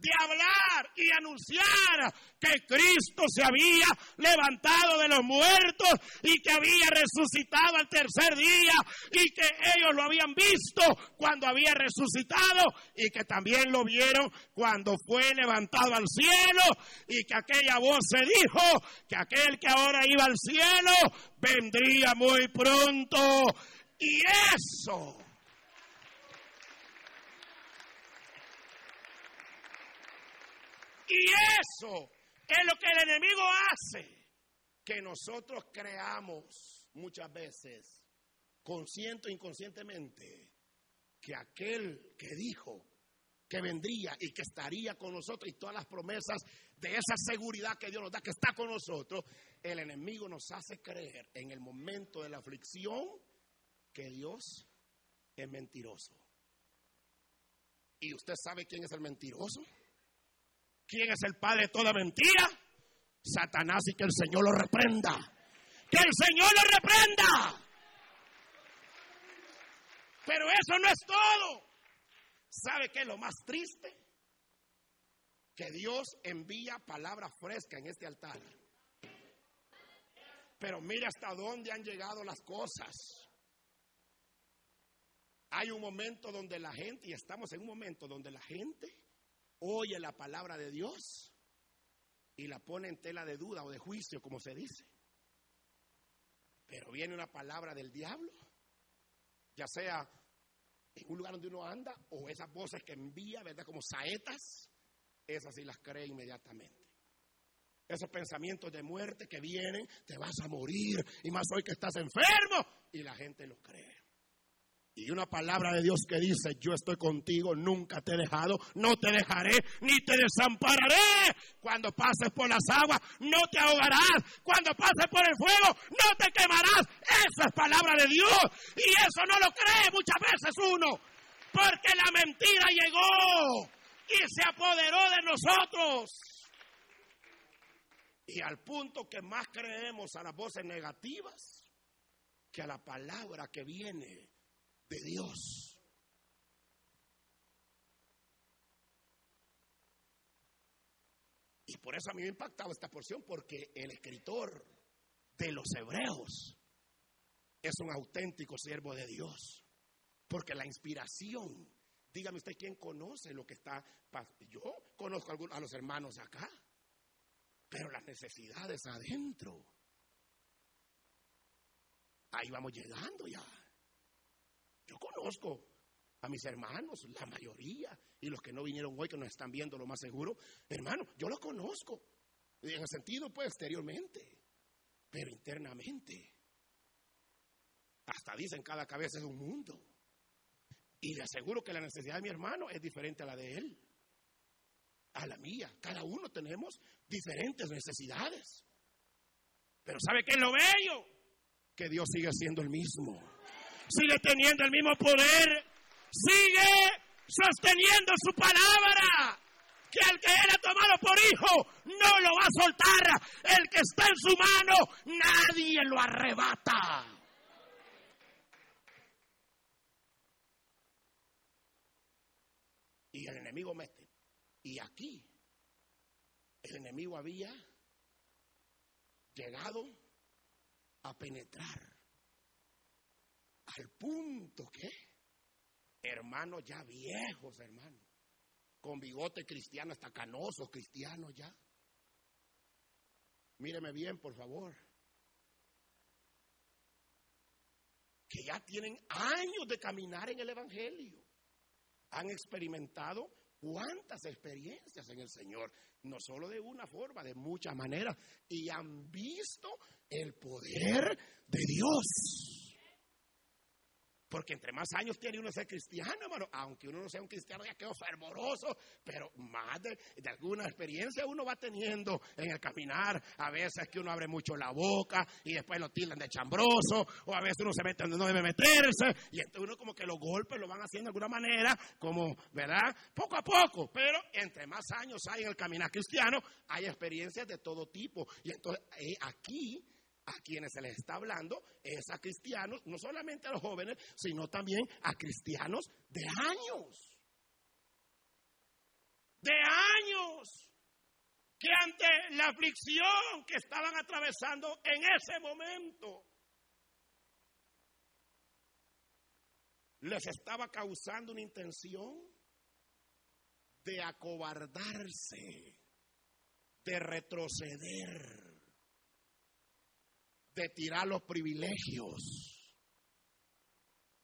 de hablar y anunciar que Cristo se había levantado de los muertos y que había resucitado al tercer día y que ellos lo habían visto cuando había resucitado y que también lo vieron cuando fue levantado al cielo y que aquella voz se dijo que aquel que ahora iba al cielo vendría muy pronto. Y eso Y eso es lo que el enemigo hace. Que nosotros creamos muchas veces, consciente o inconscientemente, que aquel que dijo que vendría y que estaría con nosotros y todas las promesas de esa seguridad que Dios nos da, que está con nosotros, el enemigo nos hace creer en el momento de la aflicción que Dios es mentiroso. ¿Y usted sabe quién es el mentiroso? ¿Quién es el padre de toda mentira? Satanás y que el Señor lo reprenda. Que el Señor lo reprenda. Pero eso no es todo. ¿Sabe qué es lo más triste? Que Dios envía palabra fresca en este altar. Pero mire hasta dónde han llegado las cosas. Hay un momento donde la gente, y estamos en un momento donde la gente oye la palabra de Dios y la pone en tela de duda o de juicio, como se dice. Pero viene una palabra del diablo ya sea en un lugar donde uno anda o esas voces que envía, ¿verdad? Como saetas, esas sí las cree inmediatamente. Esos pensamientos de muerte que vienen, te vas a morir, y más hoy que estás enfermo, y la gente lo cree. Y una palabra de Dios que dice, yo estoy contigo, nunca te he dejado, no te dejaré, ni te desampararé. Cuando pases por las aguas, no te ahogarás. Cuando pases por el fuego, no te quemarás. Esa es palabra de Dios. Y eso no lo cree muchas veces uno. Porque la mentira llegó y se apoderó de nosotros. Y al punto que más creemos a las voces negativas que a la palabra que viene de Dios. Y por eso a mí me ha impactado esta porción, porque el escritor de los hebreos es un auténtico siervo de Dios. Porque la inspiración, dígame usted quién conoce lo que está. Yo conozco a los hermanos acá, pero las necesidades adentro. Ahí vamos llegando ya. Yo conozco a mis hermanos, la mayoría, y los que no vinieron hoy, que nos están viendo lo más seguro, hermano, yo los conozco, en el sentido pues exteriormente, pero internamente. Hasta dicen cada cabeza es un mundo. Y le aseguro que la necesidad de mi hermano es diferente a la de él, a la mía. Cada uno tenemos diferentes necesidades. Pero ¿sabe qué es lo bello? Que Dios sigue siendo el mismo sigue teniendo el mismo poder, sigue sosteniendo su palabra. Que el que él ha tomado por hijo no lo va a soltar. El que está en su mano, nadie lo arrebata. Y el enemigo mete. Y aquí, el enemigo había llegado a penetrar al punto que, hermanos ya viejos, hermanos, con bigote cristiano, hasta canosos cristianos ya. Míreme bien, por favor. Que ya tienen años de caminar en el Evangelio. Han experimentado cuántas experiencias en el Señor, no solo de una forma, de muchas maneras, y han visto el poder de Dios. Porque entre más años tiene uno ser cristiano, hermano, aunque uno no sea un cristiano ya quedó fervoroso, pero más de, alguna experiencia uno va teniendo en el caminar. A veces que uno abre mucho la boca y después lo tildan de chambroso, o a veces uno se mete donde no debe meterse, y entonces uno como que los golpes lo van haciendo de alguna manera, como, ¿verdad? Poco a poco, pero entre más años hay en el caminar cristiano, hay experiencias de todo tipo. Y entonces eh, aquí a quienes se les está hablando es a cristianos, no solamente a los jóvenes, sino también a cristianos de años. De años. Que ante la aflicción que estaban atravesando en ese momento, les estaba causando una intención de acobardarse, de retroceder de tirar los privilegios.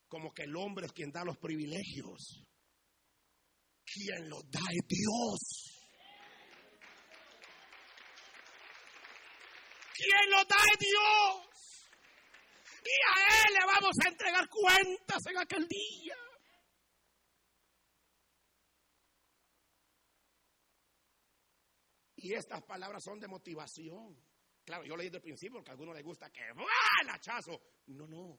Como que el hombre es quien da los privilegios. Quien los da es Dios. Quien los da es Dios. Y a Él le vamos a entregar cuentas en aquel día. Y estas palabras son de motivación. Claro, yo leí desde el principio porque a algunos les gusta que ¡ah, el hachazo! No, no.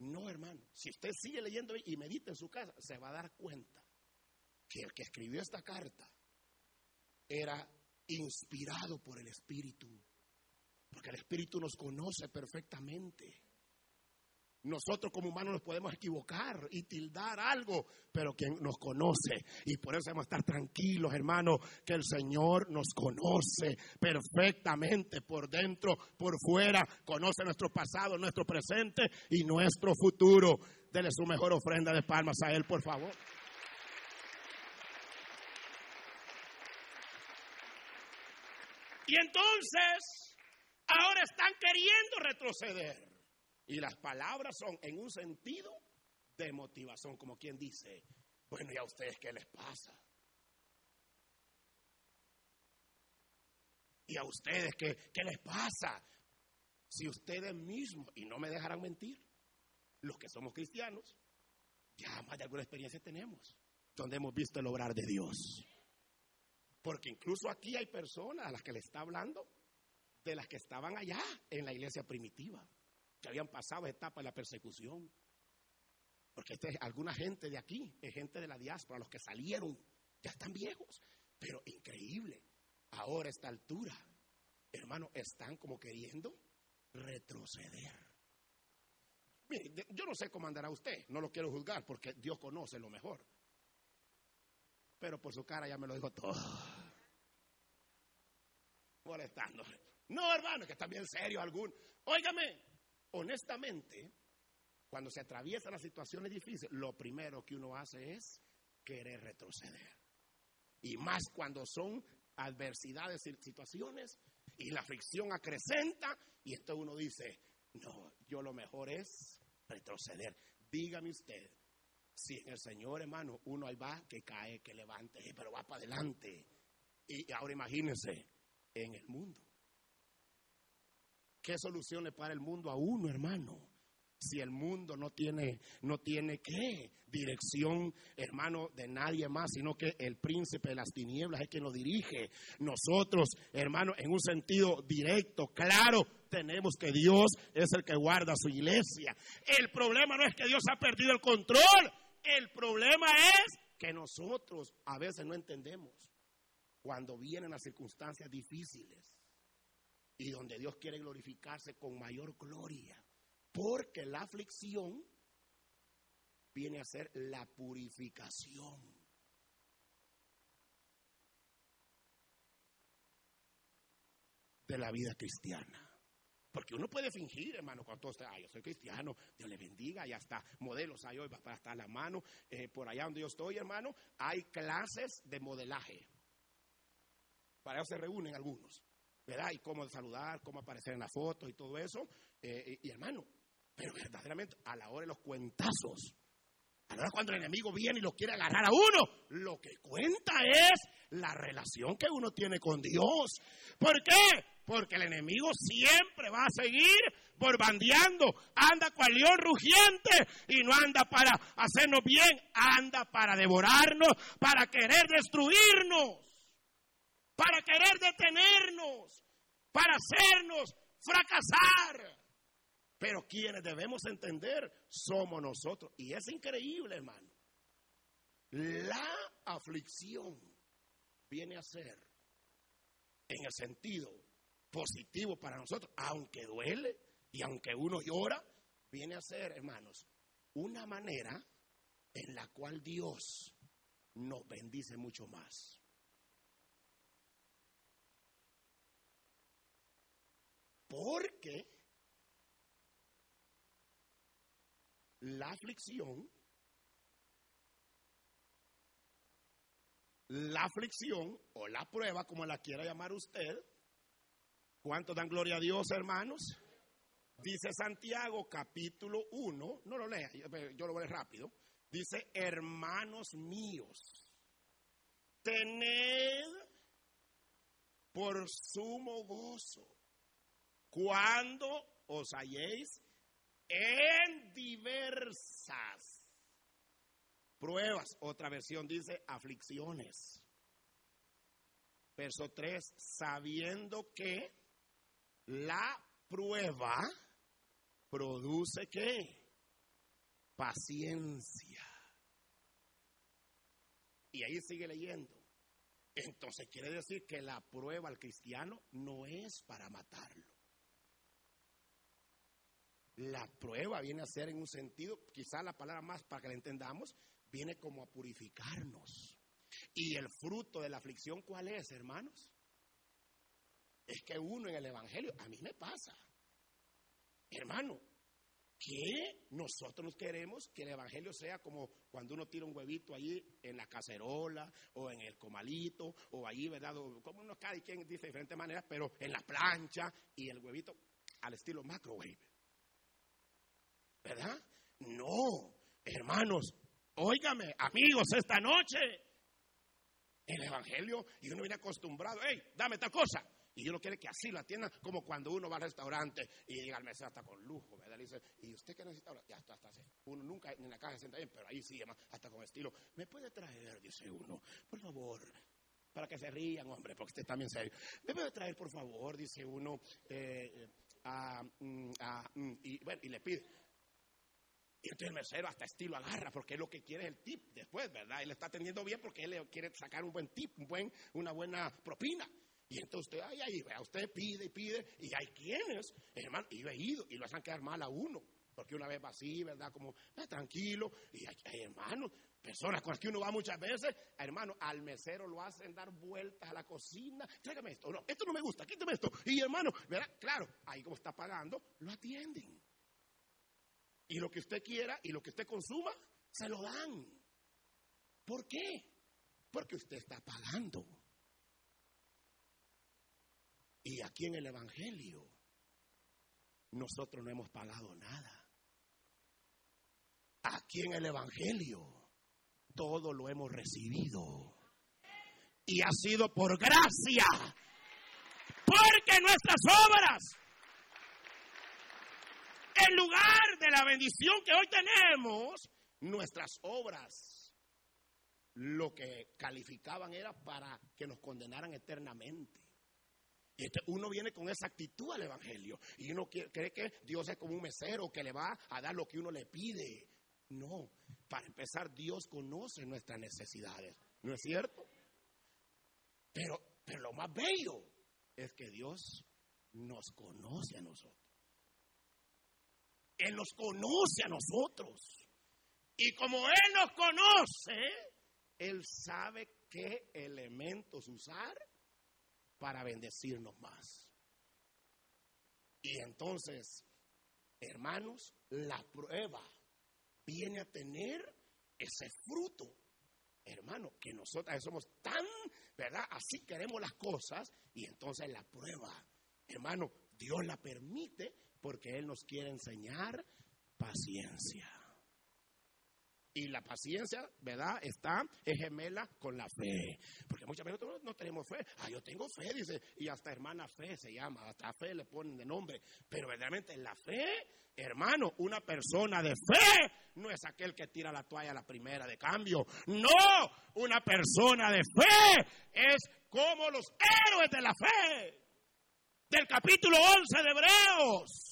No, hermano. Si usted sigue leyendo y medita en su casa, se va a dar cuenta que el que escribió esta carta era inspirado por el Espíritu. Porque el Espíritu nos conoce perfectamente. Nosotros como humanos nos podemos equivocar y tildar algo, pero quien nos conoce, y por eso debemos estar tranquilos, hermanos, que el Señor nos conoce perfectamente por dentro, por fuera, conoce nuestro pasado, nuestro presente y nuestro futuro. Dele su mejor ofrenda de palmas a Él, por favor. Y entonces, ahora están queriendo retroceder. Y las palabras son en un sentido de motivación, como quien dice, bueno, ¿y a ustedes qué les pasa? ¿Y a ustedes qué, qué les pasa? Si ustedes mismos, y no me dejarán mentir, los que somos cristianos, ya más de alguna experiencia tenemos, donde hemos visto el obrar de Dios. Porque incluso aquí hay personas a las que le está hablando de las que estaban allá en la iglesia primitiva, que habían pasado etapas de la persecución. Porque este, alguna gente de aquí es gente de la diáspora, los que salieron, ya están viejos, pero increíble. Ahora a esta altura, hermano, están como queriendo retroceder. Mire, yo no sé cómo andará usted, no lo quiero juzgar porque Dios conoce lo mejor. Pero por su cara ya me lo dijo todo. Molestando. No, hermano, que bien serio algún. Óigame, honestamente, cuando se atraviesan las situaciones difíciles, lo primero que uno hace es querer retroceder. Y más cuando son adversidades y situaciones y la fricción acrecenta y esto uno dice, no, yo lo mejor es retroceder. Dígame usted, si en el Señor, hermano, uno ahí va, que cae, que levante, pero va para adelante. Y ahora imagínense, en el mundo. ¿Qué solución le para el mundo a uno, hermano? si el mundo no tiene, no tiene qué dirección, hermano, de nadie más, sino que el príncipe de las tinieblas es quien lo dirige. Nosotros, hermano, en un sentido directo, claro, tenemos que Dios es el que guarda su iglesia. El problema no es que Dios ha perdido el control, el problema es que nosotros a veces no entendemos cuando vienen las circunstancias difíciles y donde Dios quiere glorificarse con mayor gloria. Porque la aflicción viene a ser la purificación. de la vida cristiana. Porque uno puede fingir, hermano, cuando todo está, yo soy cristiano, Dios le bendiga, y hasta modelos hay hoy para estar la mano. Eh, por allá donde yo estoy, hermano, hay clases de modelaje. Para eso se reúnen algunos, ¿verdad? Y cómo saludar, cómo aparecer en la foto y todo eso. Eh, y hermano, pero verdaderamente, a la hora de los cuentazos, a la hora cuando el enemigo viene y lo quiere agarrar a uno, lo que cuenta es la relación que uno tiene con Dios. ¿Por qué? Porque el enemigo siempre va a seguir borbandeando, anda cual león rugiente y no anda para hacernos bien, anda para devorarnos, para querer destruirnos, para querer detenernos, para hacernos fracasar. Pero quienes debemos entender somos nosotros. Y es increíble, hermano. La aflicción viene a ser, en el sentido positivo para nosotros, aunque duele y aunque uno llora, viene a ser, hermanos, una manera en la cual Dios nos bendice mucho más. Porque la aflicción, la aflicción o la prueba, como la quiera llamar usted, ¿cuánto dan gloria a Dios, hermanos? Dice Santiago capítulo 1, no lo lea, yo lo voy rápido. Dice, hermanos míos, tened por sumo gozo cuando os halléis en diversas pruebas. Otra versión dice aflicciones. Verso 3, sabiendo que la prueba produce qué? Paciencia. Y ahí sigue leyendo. Entonces quiere decir que la prueba al cristiano no es para matarlo. La prueba viene a ser en un sentido, quizás la palabra más para que la entendamos, viene como a purificarnos. Y el fruto de la aflicción, ¿cuál es, hermanos? Es que uno en el Evangelio, a mí me pasa, hermano, que nosotros queremos que el Evangelio sea como cuando uno tira un huevito allí en la cacerola o en el comalito o allí, ¿verdad? como uno cada quien dice de diferentes maneras, pero en la plancha y el huevito al estilo microwave. ¿Verdad? No, hermanos, óigame, amigos, esta noche el Evangelio y uno viene acostumbrado, hey, dame esta cosa. Y uno quiere que así lo atiendan, como cuando uno va al restaurante y llega al mesero hasta con lujo, ¿verdad? Le dice, ¿y usted qué necesita Ya está. Uno nunca en la caja se sienta bien, pero ahí sí, hasta con estilo. ¿Me puede traer? Dice uno, por favor, para que se rían, hombre, porque usted también serio. ¿Me puede traer, por favor? Dice uno, eh, mm, mm, y bueno, y le pide. Y entonces el mesero hasta estilo agarra, porque es lo que quiere el tip después, ¿verdad? Él está atendiendo bien porque él quiere sacar un buen tip, un buen, una buena propina. Y entonces usted, ay, ay, vea, usted pide y pide, y hay quienes, hermano, y yo ido, y lo hacen quedar mal a uno, porque una vez va así, ¿verdad? Como, tranquilo, y hay, hermanos, personas con las que uno va muchas veces, hermano, al mesero lo hacen dar vueltas a la cocina, tráigame esto, no, esto no me gusta, quítame esto, y hermano, ¿verdad? Claro, ahí como está pagando, lo atienden. Y lo que usted quiera y lo que usted consuma, se lo dan. ¿Por qué? Porque usted está pagando. Y aquí en el Evangelio, nosotros no hemos pagado nada. Aquí en el Evangelio, todo lo hemos recibido. Y ha sido por gracia. Porque nuestras obras en lugar de la bendición que hoy tenemos, nuestras obras lo que calificaban era para que nos condenaran eternamente. Y este, uno viene con esa actitud al Evangelio y uno cree que Dios es como un mesero que le va a dar lo que uno le pide. No, para empezar, Dios conoce nuestras necesidades, ¿no es cierto? Pero, pero lo más bello es que Dios nos conoce a nosotros. Él nos conoce a nosotros. Y como Él nos conoce, Él sabe qué elementos usar para bendecirnos más. Y entonces, hermanos, la prueba viene a tener ese fruto. Hermano, que nosotros somos tan, ¿verdad? Así queremos las cosas y entonces la prueba, hermano, Dios la permite porque Él nos quiere enseñar paciencia. Y la paciencia, ¿verdad? Está es gemela con la fe. Porque muchas veces nosotros no tenemos fe. Ah, yo tengo fe, dice. Y hasta hermana fe se llama. Hasta fe le ponen de nombre. Pero verdaderamente la fe, hermano, una persona de fe no es aquel que tira la toalla a la primera de cambio. No, una persona de fe es como los héroes de la fe. Del capítulo 11 de Hebreos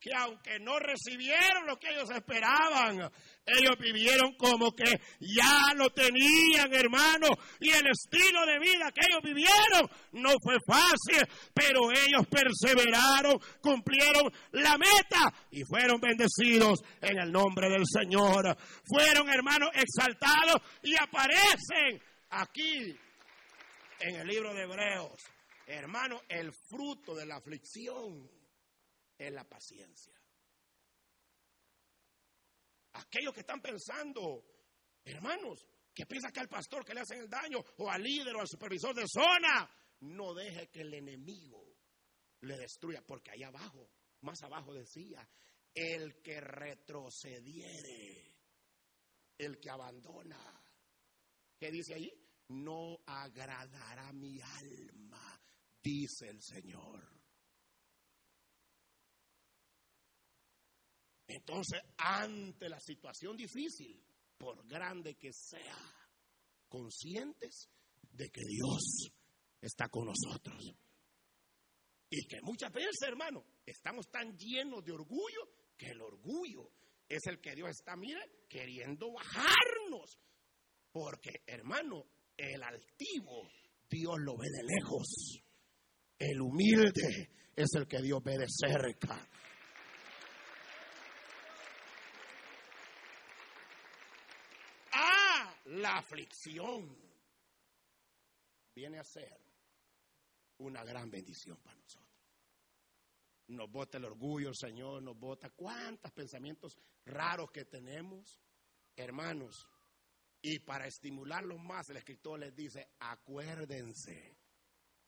que aunque no recibieron lo que ellos esperaban, ellos vivieron como que ya lo tenían, hermano, y el estilo de vida que ellos vivieron no fue fácil, pero ellos perseveraron, cumplieron la meta y fueron bendecidos en el nombre del Señor. Fueron, hermanos, exaltados y aparecen aquí en el libro de Hebreos. Hermano, el fruto de la aflicción es la paciencia. Aquellos que están pensando, hermanos, que piensan que al pastor que le hacen el daño, o al líder o al supervisor de zona, no deje que el enemigo le destruya, porque ahí abajo, más abajo decía, el que retrocediere, el que abandona, ¿qué dice ahí? No agradará mi alma, dice el Señor. Entonces, ante la situación difícil, por grande que sea, conscientes de que Dios está con nosotros. Y que muchas veces, hermano, estamos tan llenos de orgullo que el orgullo es el que Dios está, mire, queriendo bajarnos. Porque, hermano, el altivo Dios lo ve de lejos. El humilde es el que Dios ve de cerca. la aflicción viene a ser una gran bendición para nosotros. Nos bota el orgullo, el Señor nos bota cuántos pensamientos raros que tenemos, hermanos. Y para estimularlos más, el escritor les dice, acuérdense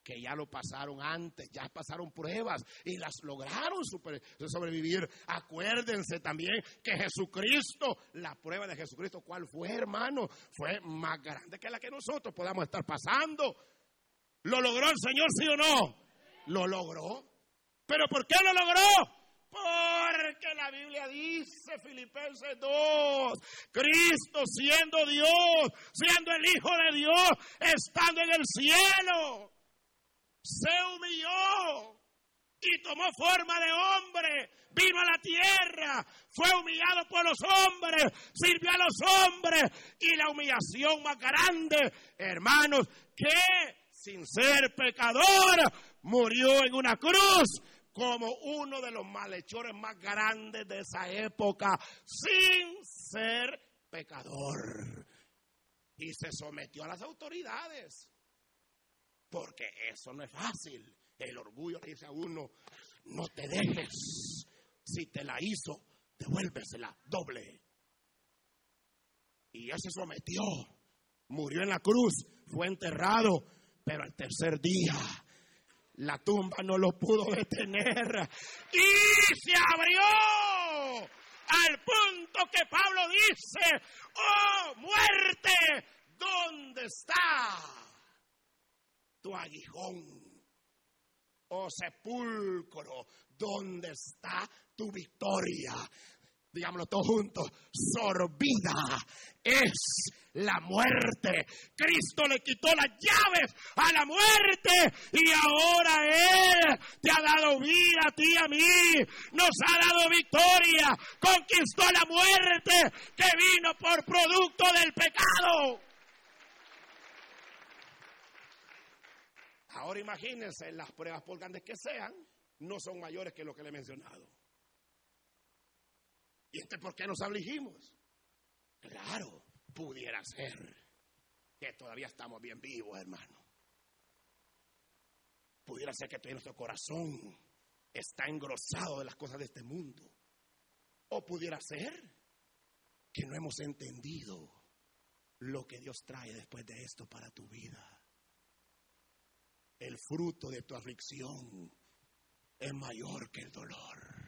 que ya lo pasaron antes, ya pasaron pruebas y las lograron sobrevivir. Acuérdense también que Jesucristo, la prueba de Jesucristo, ¿cuál fue, hermano? Fue más grande que la que nosotros podamos estar pasando. ¿Lo logró el Señor, sí o no? Lo logró. ¿Pero por qué lo logró? Porque la Biblia dice, Filipenses 2, Cristo siendo Dios, siendo el Hijo de Dios, estando en el cielo se humilló y tomó forma de hombre, vino a la tierra, fue humillado por los hombres, sirvió a los hombres y la humillación más grande, hermanos, que sin ser pecador murió en una cruz como uno de los malhechores más grandes de esa época, sin ser pecador. Y se sometió a las autoridades. Porque eso no es fácil. El orgullo le dice a uno, no te dejes. Si te la hizo, devuélvesela doble. Y él se sometió. Murió en la cruz, fue enterrado, pero al tercer día la tumba no lo pudo detener. Y se abrió al punto que Pablo dice, oh muerte, ¿dónde está? tu aguijón? Oh sepulcro, ¿dónde está tu victoria? Digámoslo todos juntos, sorbida es la muerte. Cristo le quitó las llaves a la muerte y ahora Él te ha dado vida a ti y a mí. Nos ha dado victoria. Conquistó la muerte que vino por producto del pecado. Ahora imagínense, las pruebas por grandes que sean, no son mayores que lo que le he mencionado. ¿Y este por qué nos afligimos? Claro, pudiera ser que todavía estamos bien vivos, hermano. Pudiera ser que todavía nuestro corazón está engrosado de las cosas de este mundo. O pudiera ser que no hemos entendido lo que Dios trae después de esto para tu vida el fruto de tu aflicción es mayor que el dolor.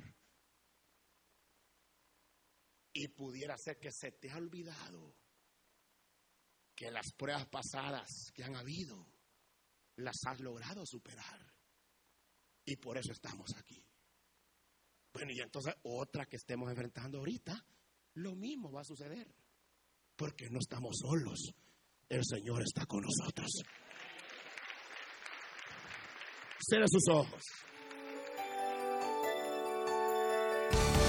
Y pudiera ser que se te ha olvidado que las pruebas pasadas que han habido las has logrado superar. Y por eso estamos aquí. Bueno, y entonces otra que estemos enfrentando ahorita, lo mismo va a suceder. Porque no estamos solos. El Señor está con nosotros. Cierra sus ojos.